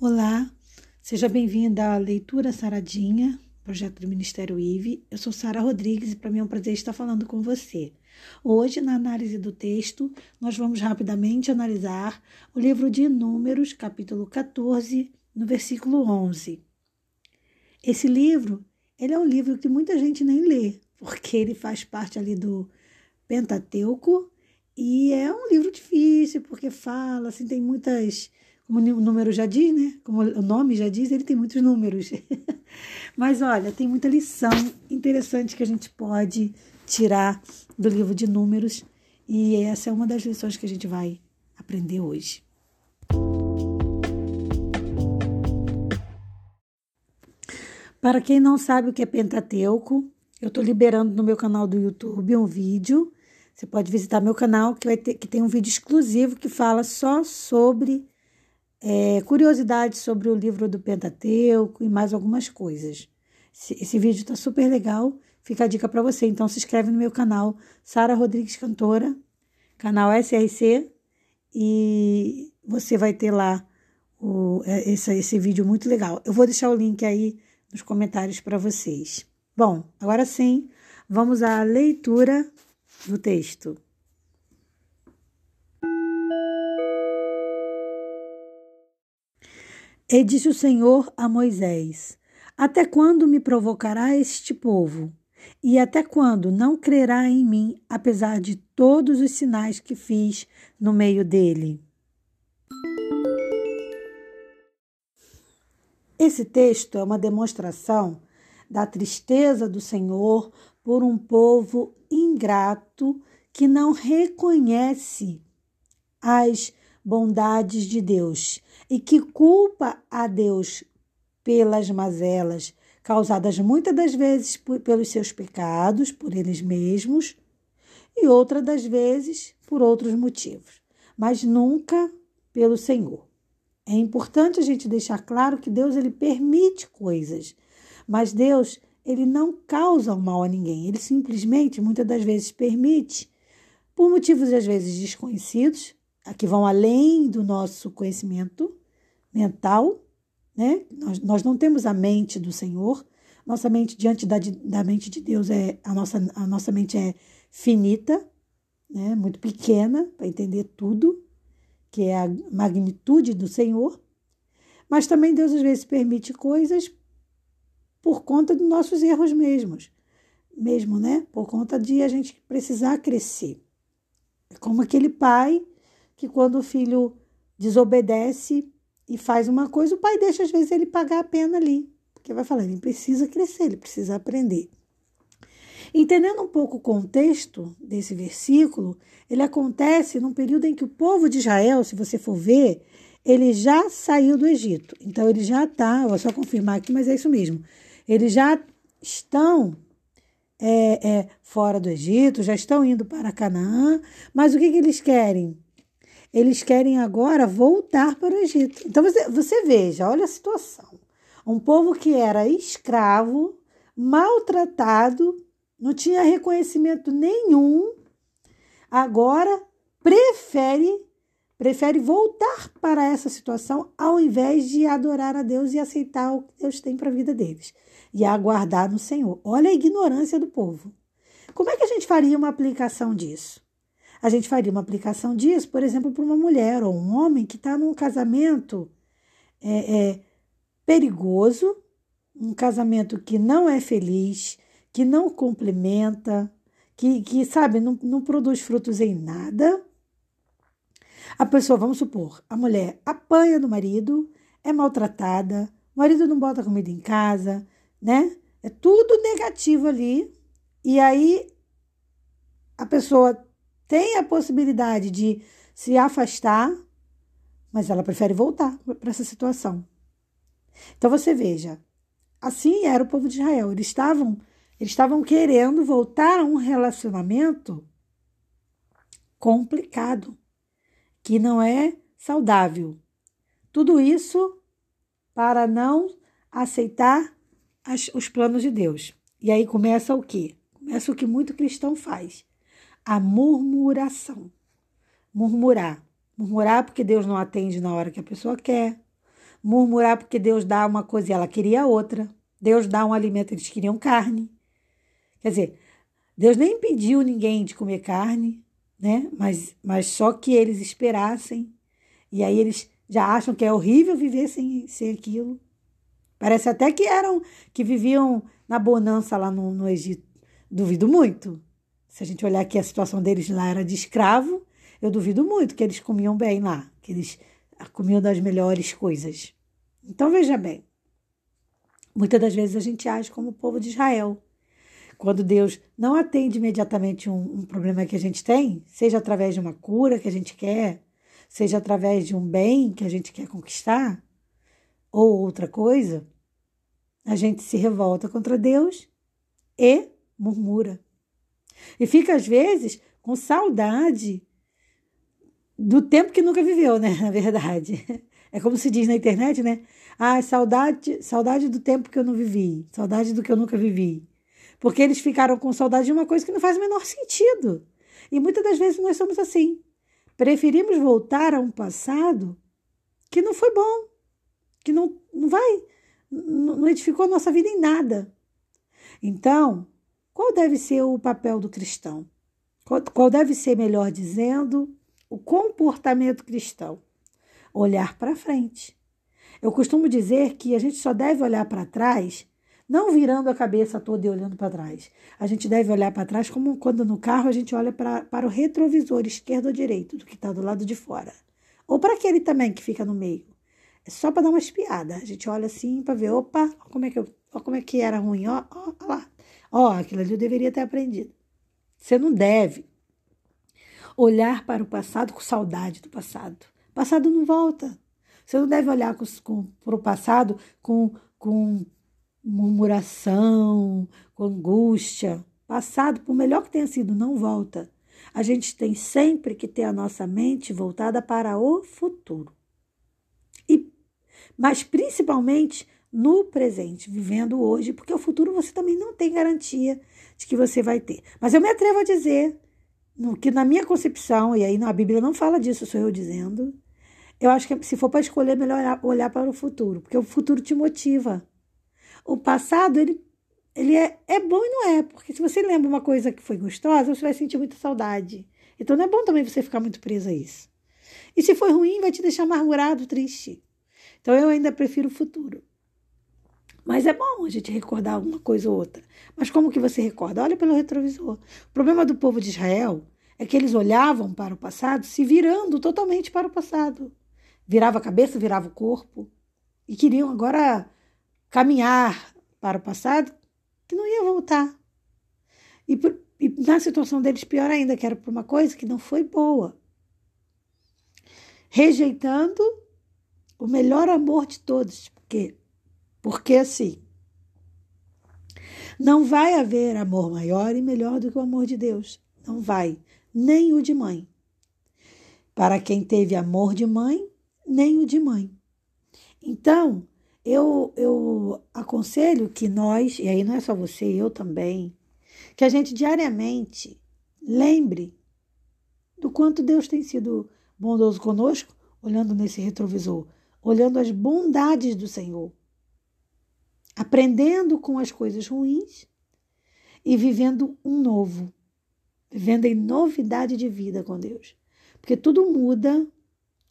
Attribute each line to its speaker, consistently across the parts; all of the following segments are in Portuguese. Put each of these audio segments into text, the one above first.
Speaker 1: Olá, seja bem-vinda à Leitura Saradinha, projeto do Ministério IVE. Eu sou Sara Rodrigues e para mim é um prazer estar falando com você. Hoje, na análise do texto, nós vamos rapidamente analisar o livro de Números, capítulo 14, no versículo 11. Esse livro, ele é um livro que muita gente nem lê, porque ele faz parte ali do Pentateuco e é um livro difícil, porque fala, assim, tem muitas como o número já diz, né? Como o nome já diz, ele tem muitos números. Mas olha, tem muita lição interessante que a gente pode tirar do livro de números e essa é uma das lições que a gente vai aprender hoje. Para quem não sabe o que é Pentateuco, eu estou liberando no meu canal do YouTube um vídeo. Você pode visitar meu canal que vai ter que tem um vídeo exclusivo que fala só sobre é, curiosidades sobre o livro do Pentateuco e mais algumas coisas. Esse, esse vídeo está super legal, fica a dica para você. Então se inscreve no meu canal, Sara Rodrigues Cantora, canal SRC, e você vai ter lá o, é, esse, esse vídeo muito legal. Eu vou deixar o link aí nos comentários para vocês. Bom, agora sim, vamos à leitura do texto. E disse o Senhor a Moisés: Até quando me provocará este povo? E até quando não crerá em mim, apesar de todos os sinais que fiz no meio dele? Esse texto é uma demonstração da tristeza do Senhor por um povo ingrato que não reconhece as bondades de Deus e que culpa a Deus pelas mazelas causadas muitas das vezes por, pelos seus pecados, por eles mesmos, e outras das vezes por outros motivos, mas nunca pelo Senhor. É importante a gente deixar claro que Deus ele permite coisas, mas Deus ele não causa o mal a ninguém. Ele simplesmente muitas das vezes permite por motivos às vezes desconhecidos, que vão além do nosso conhecimento mental, né? Nós, nós não temos a mente do Senhor, nossa mente diante da, da mente de Deus é a nossa, a nossa mente é finita, né? Muito pequena para entender tudo, que é a magnitude do Senhor. Mas também Deus às vezes permite coisas por conta dos nossos erros mesmos, mesmo, né? Por conta de a gente precisar crescer. É como aquele pai que quando o filho desobedece e faz uma coisa, o pai deixa às vezes ele pagar a pena ali, porque vai falar, ele precisa crescer, ele precisa aprender. Entendendo um pouco o contexto desse versículo, ele acontece num período em que o povo de Israel, se você for ver, ele já saiu do Egito. Então ele já está, vou só confirmar aqui, mas é isso mesmo. Eles já estão é, é, fora do Egito, já estão indo para Canaã, mas o que, que eles querem? Eles querem agora voltar para o Egito. Então você, você veja, olha a situação. Um povo que era escravo, maltratado, não tinha reconhecimento nenhum, agora prefere prefere voltar para essa situação ao invés de adorar a Deus e aceitar o que Deus tem para a vida deles e aguardar no Senhor. Olha a ignorância do povo. Como é que a gente faria uma aplicação disso? A gente faria uma aplicação disso, por exemplo, para uma mulher ou um homem que está num casamento é, é, perigoso, um casamento que não é feliz, que não complementa, que, que sabe, não, não produz frutos em nada. A pessoa, vamos supor, a mulher apanha do marido, é maltratada, o marido não bota comida em casa, né? É tudo negativo ali. E aí a pessoa tem a possibilidade de se afastar, mas ela prefere voltar para essa situação. Então você veja, assim era o povo de Israel. Eles estavam, eles estavam querendo voltar a um relacionamento complicado, que não é saudável. Tudo isso para não aceitar as, os planos de Deus. E aí começa o quê? Começa o que muito cristão faz a murmuração. Murmurar. Murmurar porque Deus não atende na hora que a pessoa quer. murmurar porque Deus dá uma coisa e ela queria outra. Deus dá um alimento, eles queriam carne. Quer dizer, Deus nem impediu ninguém de comer carne, né? Mas, mas só que eles esperassem. E aí eles já acham que é horrível viver sem, sem aquilo. Parece até que eram, que viviam na bonança lá no, no Egito. Duvido muito. Se a gente olhar aqui a situação deles lá era de escravo, eu duvido muito que eles comiam bem lá, que eles comiam das melhores coisas. Então veja bem, muitas das vezes a gente age como o povo de Israel. Quando Deus não atende imediatamente um, um problema que a gente tem, seja através de uma cura que a gente quer, seja através de um bem que a gente quer conquistar, ou outra coisa, a gente se revolta contra Deus e murmura. E fica, às vezes, com saudade do tempo que nunca viveu, né? Na verdade. É como se diz na internet, né? Ah, saudade, saudade do tempo que eu não vivi, saudade do que eu nunca vivi. Porque eles ficaram com saudade de uma coisa que não faz o menor sentido. E muitas das vezes nós somos assim. Preferimos voltar a um passado que não foi bom, que não, não vai, não edificou a nossa vida em nada. Então, qual deve ser o papel do cristão? Qual, deve ser, melhor dizendo, o comportamento cristão? Olhar para frente. Eu costumo dizer que a gente só deve olhar para trás, não virando a cabeça toda e olhando para trás. A gente deve olhar para trás como quando no carro a gente olha pra, para o retrovisor esquerdo ou direito, do que está do lado de fora. Ou para aquele também que fica no meio. É só para dar uma espiada. A gente olha assim para ver, opa, como é que eu, como é que era ruim, ó, ó, ó lá. Ó, aquilo ali eu deveria ter aprendido. Você não deve olhar para o passado com saudade do passado. O passado não volta. Você não deve olhar com, com, para o passado com, com murmuração, com angústia. Passado, por melhor que tenha sido, não volta. A gente tem sempre que ter a nossa mente voltada para o futuro. E, mas principalmente no presente, vivendo hoje, porque o futuro você também não tem garantia de que você vai ter. Mas eu me atrevo a dizer que na minha concepção, e aí a Bíblia não fala disso, sou eu dizendo, eu acho que se for para escolher, é melhor olhar para o futuro, porque o futuro te motiva. O passado, ele, ele é, é bom e não é, porque se você lembra uma coisa que foi gostosa, você vai sentir muita saudade. Então não é bom também você ficar muito preso a isso. E se foi ruim, vai te deixar amargurado, triste. Então eu ainda prefiro o futuro. Mas é bom a gente recordar uma coisa ou outra. Mas como que você recorda? Olha pelo retrovisor. O problema do povo de Israel é que eles olhavam para o passado se virando totalmente para o passado. Virava a cabeça, virava o corpo. E queriam agora caminhar para o passado que não ia voltar. E, por, e na situação deles, pior ainda, que era por uma coisa que não foi boa. Rejeitando o melhor amor de todos, porque porque assim, não vai haver amor maior e melhor do que o amor de Deus. Não vai. Nem o de mãe. Para quem teve amor de mãe, nem o de mãe. Então, eu, eu aconselho que nós, e aí não é só você, eu também, que a gente diariamente lembre do quanto Deus tem sido bondoso conosco, olhando nesse retrovisor, olhando as bondades do Senhor aprendendo com as coisas ruins e vivendo um novo, vivendo em novidade de vida com Deus. Porque tudo muda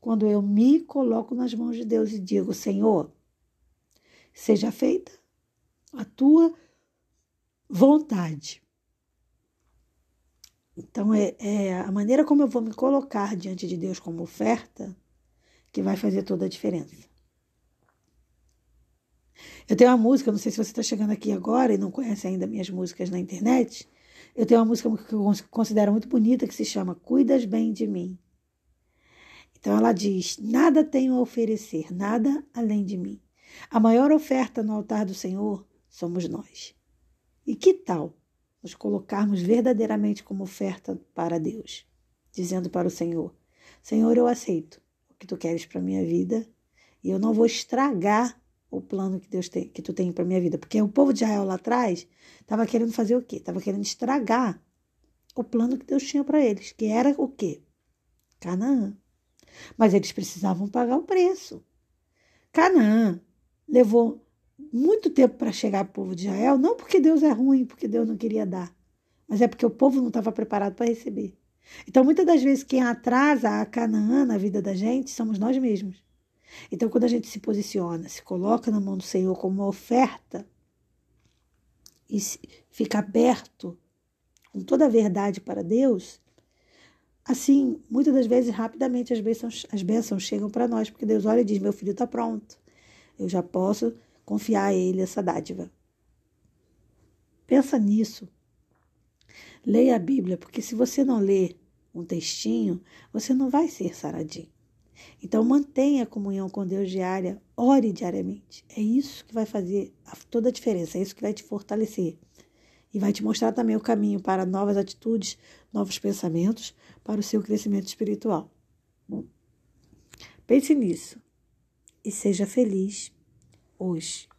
Speaker 1: quando eu me coloco nas mãos de Deus e digo: Senhor, seja feita a tua vontade. Então, é, é, a maneira como eu vou me colocar diante de Deus como oferta que vai fazer toda a diferença. Eu tenho uma música, não sei se você está chegando aqui agora e não conhece ainda minhas músicas na internet. Eu tenho uma música que eu considero muito bonita que se chama Cuidas Bem de Mim. Então ela diz: Nada tenho a oferecer, nada além de mim. A maior oferta no altar do Senhor somos nós. E que tal nos colocarmos verdadeiramente como oferta para Deus, dizendo para o Senhor: Senhor, eu aceito o que tu queres para minha vida e eu não vou estragar o plano que Deus tem, que tu tem para minha vida, porque o povo de Israel lá atrás estava querendo fazer o quê? Estava querendo estragar o plano que Deus tinha para eles, que era o quê? Canaã. Mas eles precisavam pagar o preço. Canaã levou muito tempo para chegar ao povo de Israel, não porque Deus é ruim, porque Deus não queria dar, mas é porque o povo não estava preparado para receber. Então, muitas das vezes, quem atrasa a Canaã na vida da gente somos nós mesmos. Então, quando a gente se posiciona, se coloca na mão do Senhor como uma oferta e fica aberto com toda a verdade para Deus, assim, muitas das vezes, rapidamente as bênçãos, as bênçãos chegam para nós, porque Deus olha e diz: Meu filho está pronto, eu já posso confiar a ele essa dádiva. Pensa nisso. Leia a Bíblia, porque se você não ler um textinho, você não vai ser saradinho. Então mantenha a comunhão com Deus diária, ore diariamente. É isso que vai fazer toda a diferença, é isso que vai te fortalecer. E vai te mostrar também o caminho para novas atitudes, novos pensamentos, para o seu crescimento espiritual. Pense nisso e seja feliz hoje.